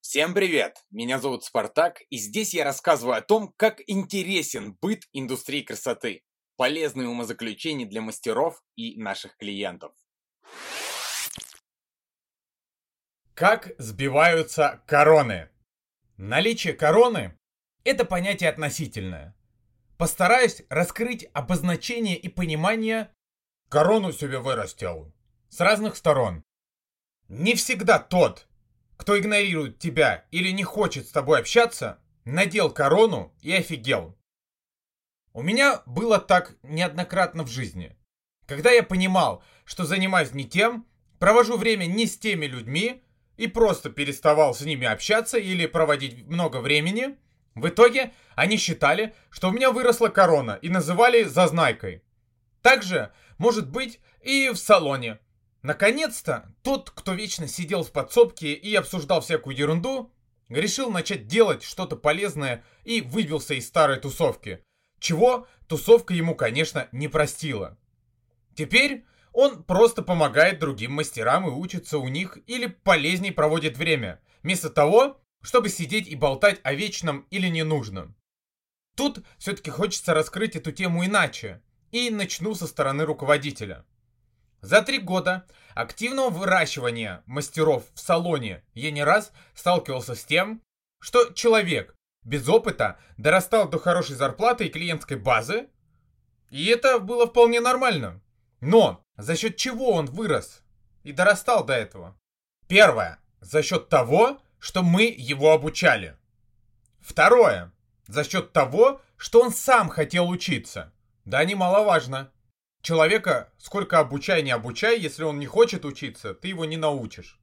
Всем привет! Меня зовут Спартак, и здесь я рассказываю о том, как интересен быт индустрии красоты, полезные умозаключения для мастеров и наших клиентов. Как сбиваются короны? Наличие короны – это понятие относительное. Постараюсь раскрыть обозначение и понимание «корону себе вырастил» с разных сторон. Не всегда тот, кто игнорирует тебя или не хочет с тобой общаться, надел корону и офигел. У меня было так неоднократно в жизни. Когда я понимал, что занимаюсь не тем, провожу время не с теми людьми и просто переставал с ними общаться или проводить много времени, в итоге они считали, что у меня выросла корона и называли зазнайкой. Также может быть и в салоне. Наконец-то тот, кто вечно сидел в подсобке и обсуждал всякую ерунду, решил начать делать что-то полезное и выбился из старой тусовки. Чего тусовка ему, конечно, не простила. Теперь он просто помогает другим мастерам и учится у них или полезней проводит время, вместо того, чтобы сидеть и болтать о вечном или ненужном. Тут все-таки хочется раскрыть эту тему иначе, и начну со стороны руководителя. За три года активного выращивания мастеров в салоне я не раз сталкивался с тем, что человек без опыта дорастал до хорошей зарплаты и клиентской базы, и это было вполне нормально. Но за счет чего он вырос и дорастал до этого? Первое. За счет того, что мы его обучали. Второе. За счет того, что он сам хотел учиться. Да, немаловажно. Человека сколько обучай, не обучай, если он не хочет учиться, ты его не научишь.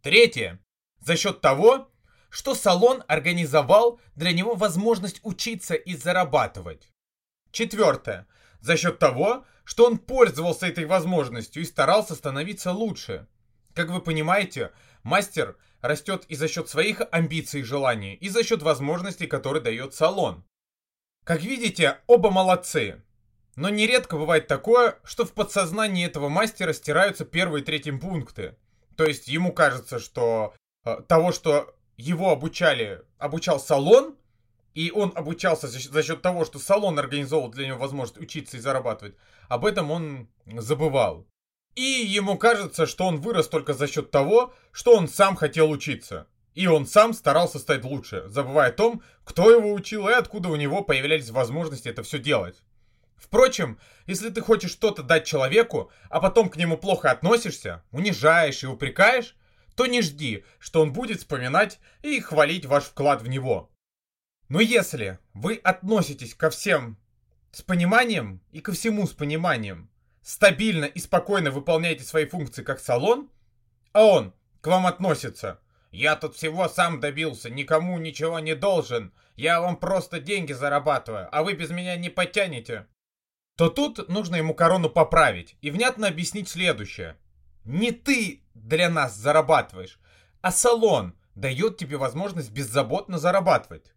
Третье. За счет того, что салон организовал для него возможность учиться и зарабатывать. Четвертое. За счет того, что он пользовался этой возможностью и старался становиться лучше. Как вы понимаете, мастер растет и за счет своих амбиций и желаний, и за счет возможностей, которые дает салон. Как видите, оба молодцы. Но нередко бывает такое, что в подсознании этого мастера стираются первые и третьи пункты. То есть ему кажется, что э, того, что его обучали, обучал салон, и он обучался за, за счет того, что салон организовал для него возможность учиться и зарабатывать, об этом он забывал. И ему кажется, что он вырос только за счет того, что он сам хотел учиться. И он сам старался стать лучше, забывая о том, кто его учил и откуда у него появлялись возможности это все делать. Впрочем, если ты хочешь что-то дать человеку, а потом к нему плохо относишься, унижаешь и упрекаешь, то не жди, что он будет вспоминать и хвалить ваш вклад в него. Но если вы относитесь ко всем с пониманием и ко всему с пониманием, стабильно и спокойно выполняете свои функции как салон, а он к вам относится «Я тут всего сам добился, никому ничего не должен, я вам просто деньги зарабатываю, а вы без меня не потянете», то тут нужно ему корону поправить и внятно объяснить следующее. Не ты для нас зарабатываешь, а салон дает тебе возможность беззаботно зарабатывать.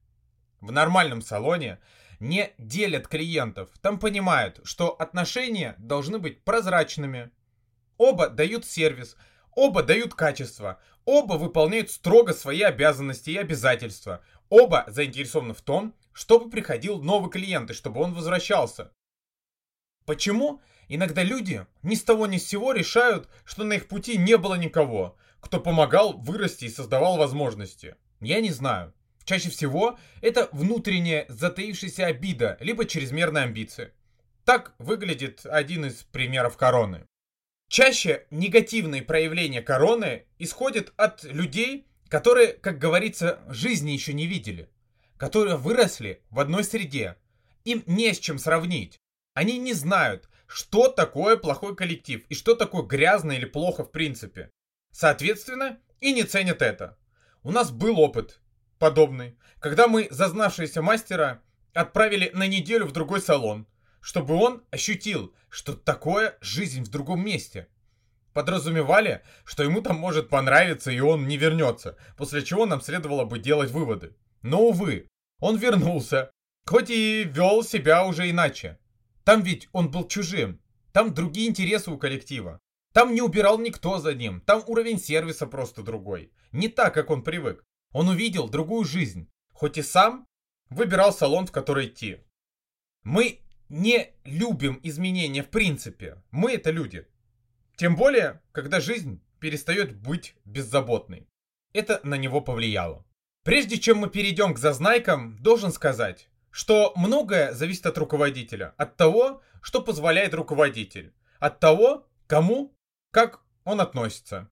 В нормальном салоне не делят клиентов, там понимают, что отношения должны быть прозрачными. Оба дают сервис, оба дают качество, оба выполняют строго свои обязанности и обязательства, оба заинтересованы в том, чтобы приходил новый клиент и чтобы он возвращался. Почему иногда люди ни с того ни с сего решают, что на их пути не было никого, кто помогал вырасти и создавал возможности? Я не знаю. Чаще всего это внутренняя затаившаяся обида, либо чрезмерная амбиция. Так выглядит один из примеров короны. Чаще негативные проявления короны исходят от людей, которые, как говорится, жизни еще не видели, которые выросли в одной среде. Им не с чем сравнить. Они не знают, что такое плохой коллектив и что такое грязно или плохо в принципе. Соответственно, и не ценят это. У нас был опыт подобный, когда мы зазнавшегося мастера отправили на неделю в другой салон, чтобы он ощутил, что такое жизнь в другом месте. Подразумевали, что ему там может понравиться и он не вернется, после чего нам следовало бы делать выводы. Но, увы, он вернулся, Хоть и вел себя уже иначе. Там ведь он был чужим. Там другие интересы у коллектива. Там не убирал никто за ним. Там уровень сервиса просто другой. Не так, как он привык. Он увидел другую жизнь. Хоть и сам выбирал салон, в который идти. Мы не любим изменения в принципе. Мы это люди. Тем более, когда жизнь перестает быть беззаботной. Это на него повлияло. Прежде чем мы перейдем к зазнайкам, должен сказать, что многое зависит от руководителя, от того, что позволяет руководитель, от того, кому, как он относится.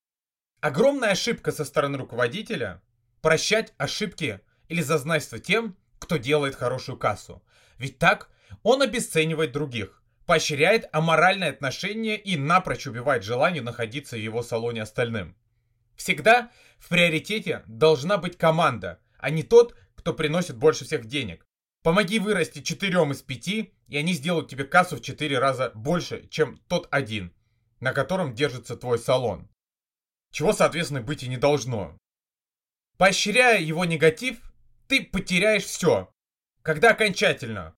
Огромная ошибка со стороны руководителя – прощать ошибки или зазнайство тем, кто делает хорошую кассу. Ведь так он обесценивает других, поощряет аморальное отношение и напрочь убивает желание находиться в его салоне остальным. Всегда в приоритете должна быть команда, а не тот, кто приносит больше всех денег. Помоги вырасти четырем из пяти, и они сделают тебе кассу в четыре раза больше, чем тот один, на котором держится твой салон. Чего, соответственно, быть и не должно. Поощряя его негатив, ты потеряешь все. Когда окончательно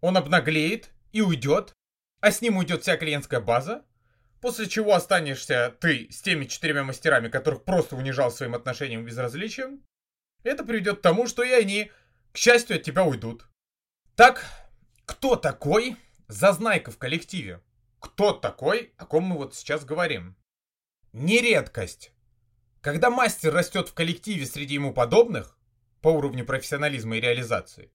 он обнаглеет и уйдет, а с ним уйдет вся клиентская база, после чего останешься ты с теми четырьмя мастерами, которых просто унижал своим отношением и безразличием, это приведет к тому, что и они, к счастью, от тебя уйдут. Так, кто такой зазнайка в коллективе? Кто такой, о ком мы вот сейчас говорим? Не редкость. Когда мастер растет в коллективе среди ему подобных, по уровню профессионализма и реализации,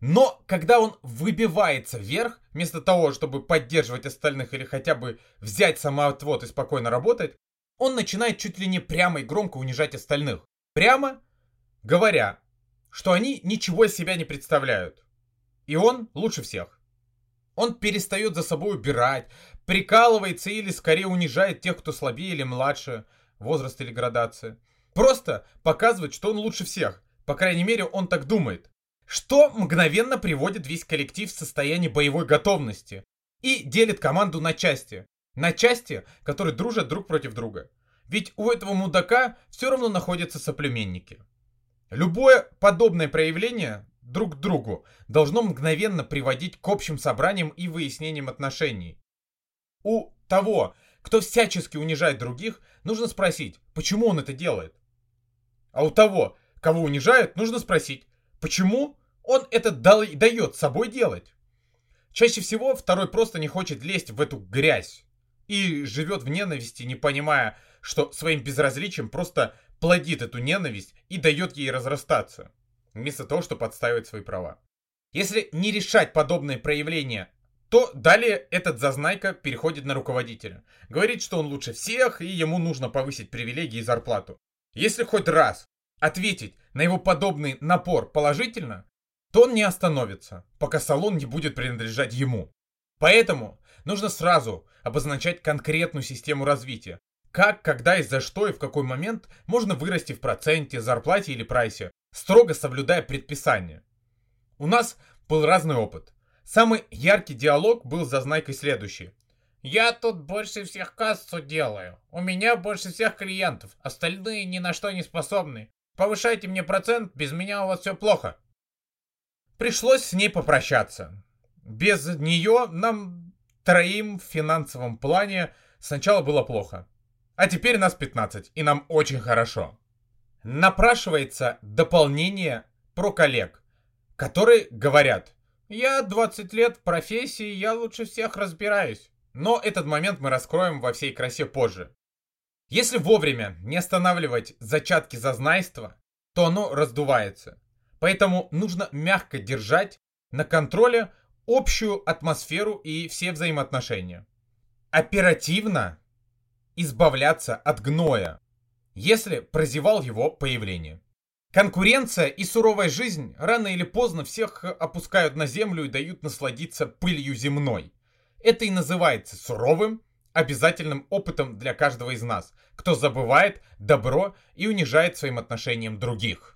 но когда он выбивается вверх, вместо того, чтобы поддерживать остальных или хотя бы взять самоотвод и спокойно работать, он начинает чуть ли не прямо и громко унижать остальных. Прямо говоря, что они ничего из себя не представляют. И он лучше всех. Он перестает за собой убирать, прикалывается или скорее унижает тех, кто слабее или младше, возраст или градация. Просто показывает, что он лучше всех. По крайней мере, он так думает что мгновенно приводит весь коллектив в состояние боевой готовности и делит команду на части. На части, которые дружат друг против друга. Ведь у этого мудака все равно находятся соплеменники. Любое подобное проявление друг к другу должно мгновенно приводить к общим собраниям и выяснениям отношений. У того, кто всячески унижает других, нужно спросить, почему он это делает. А у того, кого унижают, нужно спросить, Почему он это дает собой делать? Чаще всего второй просто не хочет лезть в эту грязь и живет в ненависти, не понимая, что своим безразличием просто плодит эту ненависть и дает ей разрастаться, вместо того, чтобы отстаивать свои права. Если не решать подобные проявления, то далее этот зазнайка переходит на руководителя. Говорит, что он лучше всех и ему нужно повысить привилегии и зарплату. Если хоть раз ответить на его подобный напор положительно, то он не остановится, пока салон не будет принадлежать ему. Поэтому нужно сразу обозначать конкретную систему развития. Как, когда и за что и в какой момент можно вырасти в проценте, зарплате или прайсе, строго соблюдая предписания. У нас был разный опыт. Самый яркий диалог был за знайкой следующий. «Я тут больше всех кассу делаю. У меня больше всех клиентов. Остальные ни на что не способны. Повышайте мне процент, без меня у вас все плохо. Пришлось с ней попрощаться. Без нее нам троим в финансовом плане сначала было плохо. А теперь нас 15, и нам очень хорошо. Напрашивается дополнение про коллег, которые говорят, я 20 лет в профессии, я лучше всех разбираюсь. Но этот момент мы раскроем во всей красе позже. Если вовремя не останавливать зачатки зазнайства, то оно раздувается. Поэтому нужно мягко держать на контроле общую атмосферу и все взаимоотношения. Оперативно избавляться от гноя, если прозевал его появление. Конкуренция и суровая жизнь рано или поздно всех опускают на землю и дают насладиться пылью земной. Это и называется суровым обязательным опытом для каждого из нас, кто забывает добро и унижает своим отношением других.